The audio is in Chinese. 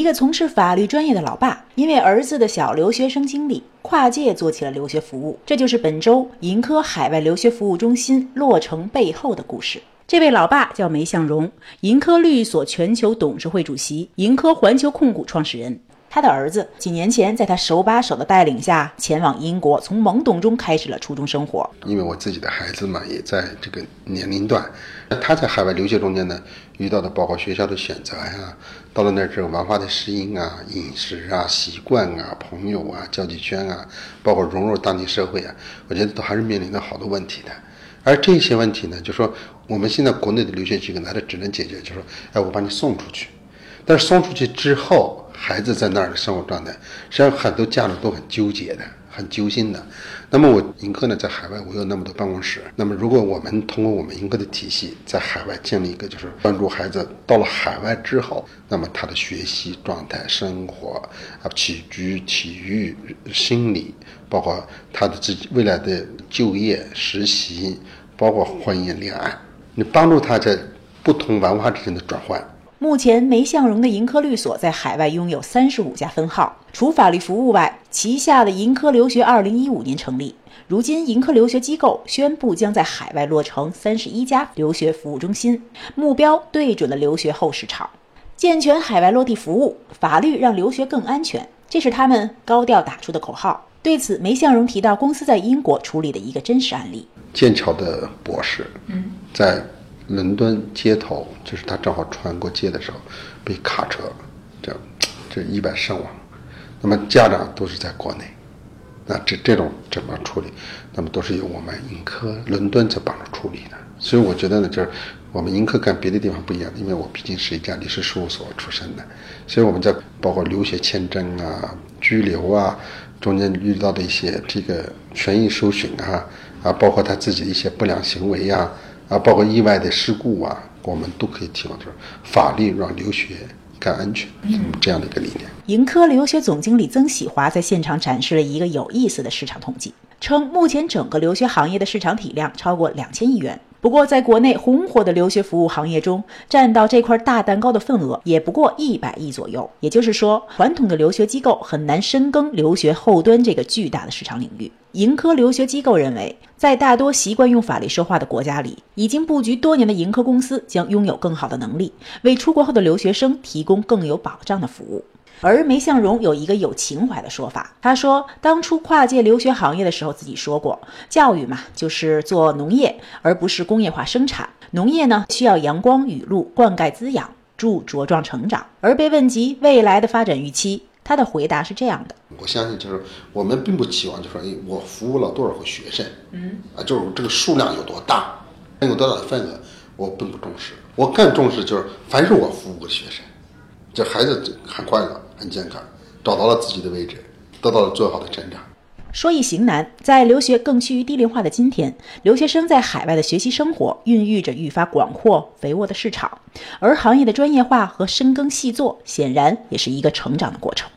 一个从事法律专业的老爸，因为儿子的小留学生经历，跨界做起了留学服务。这就是本周盈科海外留学服务中心落成背后的故事。这位老爸叫梅向荣，盈科律所全球董事会主席，盈科环球控股创始人。他的儿子几年前在他手把手的带领下前往英国，从懵懂中开始了初中生活。因为我自己的孩子嘛，也在这个年龄段，他在海外留学中间呢，遇到的包括学校的选择呀，到了那儿之后文化的适应啊、饮食啊、习惯啊、朋友啊、交际圈啊，包括融入当地社会啊，我觉得都还是面临着好多问题的。而这些问题呢，就说我们现在国内的留学机构，它的只能解决，就说，哎，我把你送出去，但是送出去之后。孩子在那儿的生活状态，实际上很多家长都很纠结的，很揪心的。那么我盈科呢，在海外我有那么多办公室。那么如果我们通过我们盈科的体系，在海外建立一个，就是帮助孩子到了海外之后，那么他的学习状态、生活啊、起居、体育、心理，包括他的自己未来的就业、实习，包括婚姻、恋爱，你帮助他在不同文化之间的转换。目前，梅向荣的盈科律所在海外拥有三十五家分号。除法律服务外，旗下的盈科留学二零一五年成立，如今盈科留学机构宣布将在海外落成三十一家留学服务中心，目标对准了留学后市场，健全海外落地服务，法律让留学更安全，这是他们高调打出的口号。对此，梅向荣提到公司在英国处理的一个真实案例：剑桥的博士，嗯，在。伦敦街头，就是他正好穿过街的时候，被卡车这这意外身亡。那么家长都是在国内，那这这种怎么处理？那么都是由我们盈科伦敦在帮着处理的。所以我觉得呢，就是我们盈科跟别的地方不一样，因为我毕竟是一家律师事务所出身的，所以我们在包括留学签证啊、拘留啊中间遇到的一些这个权益受损啊啊，包括他自己的一些不良行为呀。包括意外的事故啊，我们都可以提供，就是法律让留学更安全，这样的一个理念。盈科留学总经理曾喜华在现场展示了一个有意思的市场统计，称目前整个留学行业的市场体量超过两千亿元。不过，在国内红火的留学服务行业中，占到这块大蛋糕的份额也不过一百亿左右。也就是说，传统的留学机构很难深耕留学后端这个巨大的市场领域。盈科留学机构认为，在大多习惯用法律说话的国家里，已经布局多年的盈科公司将拥有更好的能力，为出国后的留学生提供更有保障的服务。而梅向荣有一个有情怀的说法，他说，当初跨界留学行业的时候，自己说过，教育嘛，就是做农业，而不是工业化生产。农业呢，需要阳光雨露灌溉滋养，助茁壮成长。而被问及未来的发展预期，他的回答是这样的：我相信，就是我们并不期望，就说，哎，我服务了多少个学生，嗯，啊，就是这个数量有多大，能有多大的份额，我并不重视。我更重视就是，凡是我服务的学生。这孩子很快乐，很健康，找到了自己的位置，得到了最好的成长。说易行难，在留学更趋于低龄化的今天，留学生在海外的学习生活孕育着愈发广阔肥沃的市场，而行业的专业化和深耕细作，显然也是一个成长的过程。